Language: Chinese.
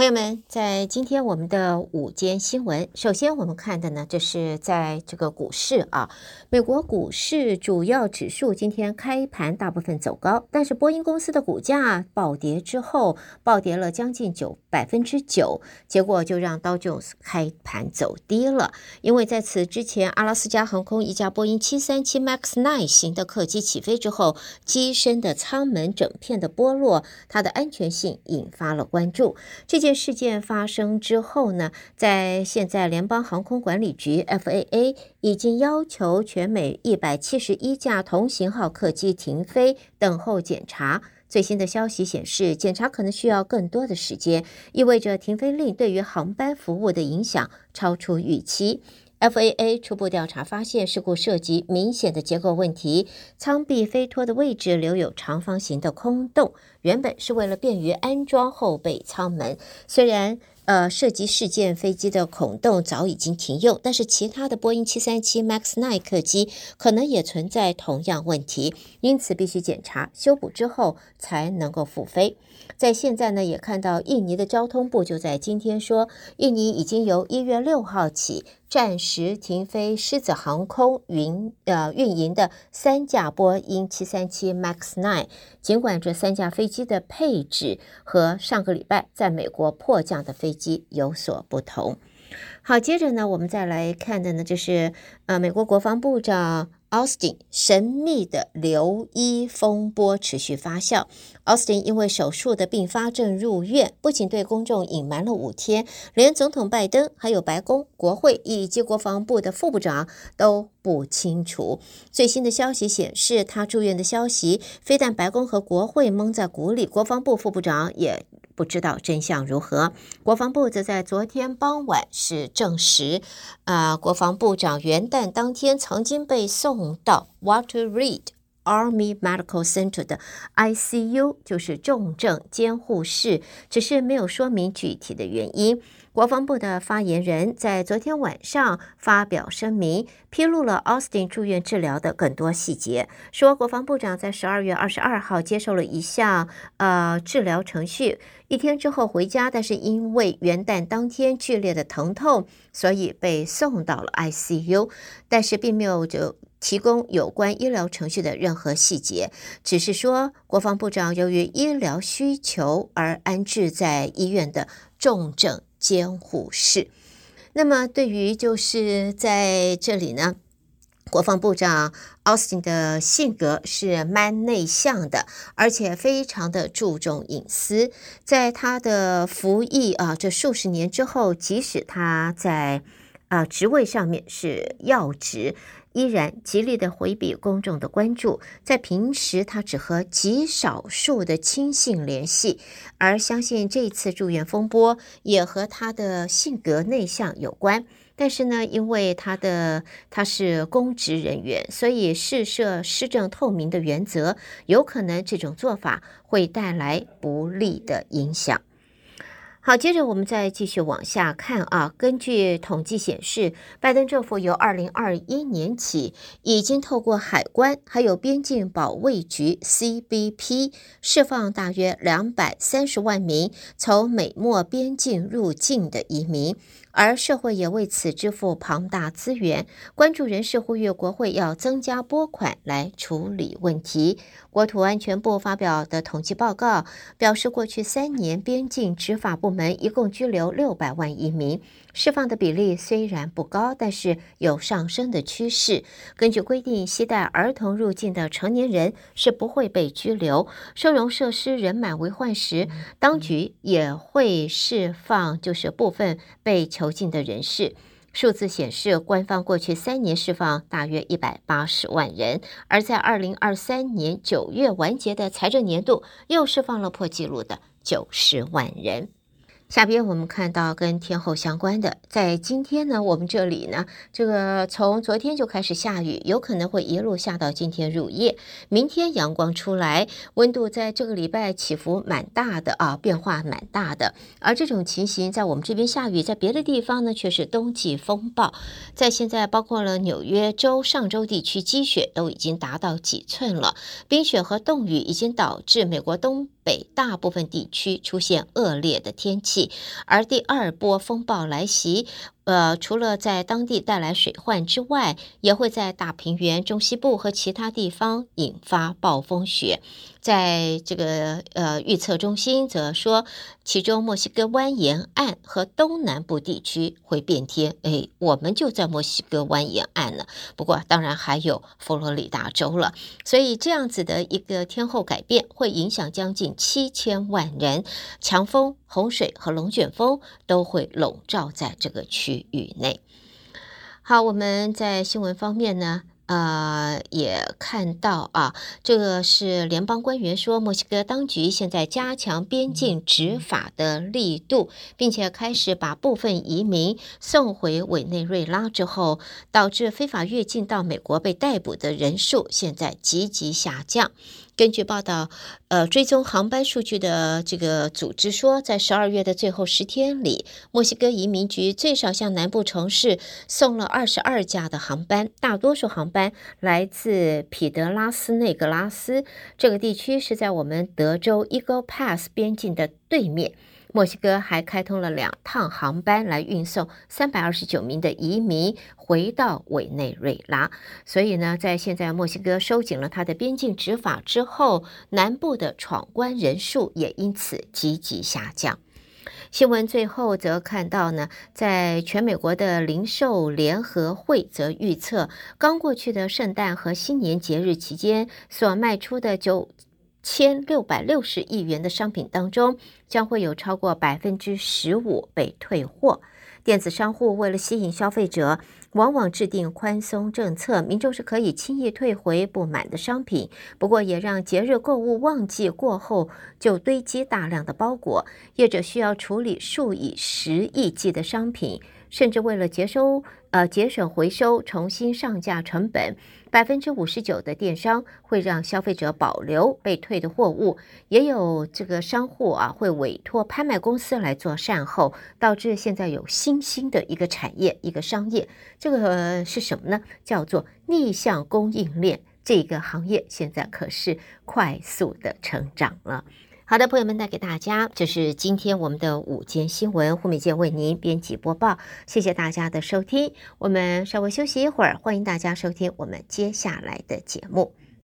朋友们，在今天我们的午间新闻，首先我们看的呢，这是在这个股市啊，美国股市主要指数今天开盘大部分走高，但是波音公司的股价暴跌之后，暴跌了将近九百分之九，结果就让道琼斯开盘走低了，因为在此之前，阿拉斯加航空一架波音七三七 MAX 9型的客机起飞之后，机身的舱门整片的剥落，它的安全性引发了关注，这件。事件发生之后呢，在现在联邦航空管理局 FAA 已经要求全美一百七十一架同型号客机停飞，等候检查。最新的消息显示，检查可能需要更多的时间，意味着停飞令对于航班服务的影响超出预期。FAA 初步调查发现，事故涉及明显的结构问题，舱壁飞脱的位置留有长方形的空洞，原本是为了便于安装后备舱门。虽然呃涉及事件飞机的孔洞早已经停用，但是其他的波音七三七 MAX 9客机可能也存在同样问题，因此必须检查修补之后才能够复飞。在现在呢，也看到印尼的交通部就在今天说，印尼已经由一月六号起。暂时停飞狮子航空运呃运营的三架波音七三七 MAX 9，尽管这三架飞机的配置和上个礼拜在美国迫降的飞机有所不同。好，接着呢，我们再来看的呢，就是呃美国国防部长。Austin 神秘的留医风波持续发酵。Austin 因为手术的并发症入院，不仅对公众隐瞒了五天，连总统拜登、还有白宫、国会以及国防部的副部长都不清楚。最新的消息显示，他住院的消息非但白宫和国会蒙在鼓里，国防部副部长也。不知道真相如何。国防部则在昨天傍晚是证实，啊、呃，国防部长元旦当天曾经被送到 Walter Reed Army Medical Center 的 ICU，就是重症监护室，只是没有说明具体的原因。国防部的发言人在昨天晚上发表声明，披露了 Austin 住院治疗的更多细节，说国防部长在十二月二十二号接受了一项呃治疗程序，一天之后回家，但是因为元旦当天剧烈的疼痛，所以被送到了 ICU，但是并没有就提供有关医疗程序的任何细节，只是说国防部长由于医疗需求而安置在医院的重症。监护室。那么，对于就是在这里呢，国防部长奥斯汀的性格是蛮内向的，而且非常的注重隐私。在他的服役啊这数十年之后，即使他在啊职位上面是要职。依然极力的回避公众的关注，在平时他只和极少数的亲信联系，而相信这次住院风波也和他的性格内向有关。但是呢，因为他的他是公职人员，所以试设施政透明的原则，有可能这种做法会带来不利的影响。好，接着我们再继续往下看啊。根据统计显示，拜登政府由二零二一年起，已经透过海关还有边境保卫局 （CBP） 释放大约两百三十万名从美墨边境入境的移民。而社会也为此支付庞大资源，关注人士呼吁国会要增加拨款来处理问题。国土安全部发表的统计报告表示，过去三年边境执法部门一共拘留六百万移民。释放的比例虽然不高，但是有上升的趋势。根据规定，携带儿童入境的成年人是不会被拘留。收容设施人满为患时，当局也会释放，就是部分被囚禁的人士。数字显示，官方过去三年释放大约一百八十万人，而在二零二三年九月完结的财政年度，又释放了破纪录的九十万人。下边我们看到跟天后相关的，在今天呢，我们这里呢，这个从昨天就开始下雨，有可能会一路下到今天入夜。明天阳光出来，温度在这个礼拜起伏蛮大的啊，变化蛮大的。而这种情形在我们这边下雨，在别的地方呢却是冬季风暴。在现在，包括了纽约州上周地区积雪都已经达到几寸了，冰雪和冻雨已经导致美国东北大部分地区出现恶劣的天气。而第二波风暴来袭。呃，除了在当地带来水患之外，也会在大平原、中西部和其他地方引发暴风雪。在这个呃预测中心则说，其中墨西哥湾沿岸和东南部地区会变天。哎，我们就在墨西哥湾沿岸呢。不过，当然还有佛罗里达州了。所以，这样子的一个天候改变会影响将近七千万人。强风、洪水和龙卷风都会笼罩在这个区域内。好，我们在新闻方面呢。呃，也看到啊，这个是联邦官员说，墨西哥当局现在加强边境执法的力度，并且开始把部分移民送回委内瑞拉之后，导致非法越境到美国被逮捕的人数现在急剧下降。根据报道，呃，追踪航班数据的这个组织说，在十二月的最后十天里，墨西哥移民局最少向南部城市送了二十二架的航班，大多数航班来自彼得拉斯内格拉斯这个地区，是在我们德州 Eagle Pass 边境的对面。墨西哥还开通了两趟航班来运送三百二十九名的移民回到委内瑞拉，所以呢，在现在墨西哥收紧了它的边境执法之后，南部的闯关人数也因此积极下降。新闻最后则看到呢，在全美国的零售联合会则预测，刚过去的圣诞和新年节日期间所卖出的酒千六百六十亿元的商品当中，将会有超过百分之十五被退货。电子商户为了吸引消费者，往往制定宽松政策，民众是可以轻易退回不满的商品。不过，也让节日购物旺季过后就堆积大量的包裹，业者需要处理数以十亿计的商品。甚至为了节收，呃，节省回收，重新上架成本，百分之五十九的电商会让消费者保留被退的货物，也有这个商户啊会委托拍卖公司来做善后，导致现在有新兴的一个产业，一个商业，这个是什么呢？叫做逆向供应链，这个行业现在可是快速的成长了。好的，朋友们，带给大家，这是今天我们的午间新闻，胡美健为您编辑播报，谢谢大家的收听，我们稍微休息一会儿，欢迎大家收听我们接下来的节目。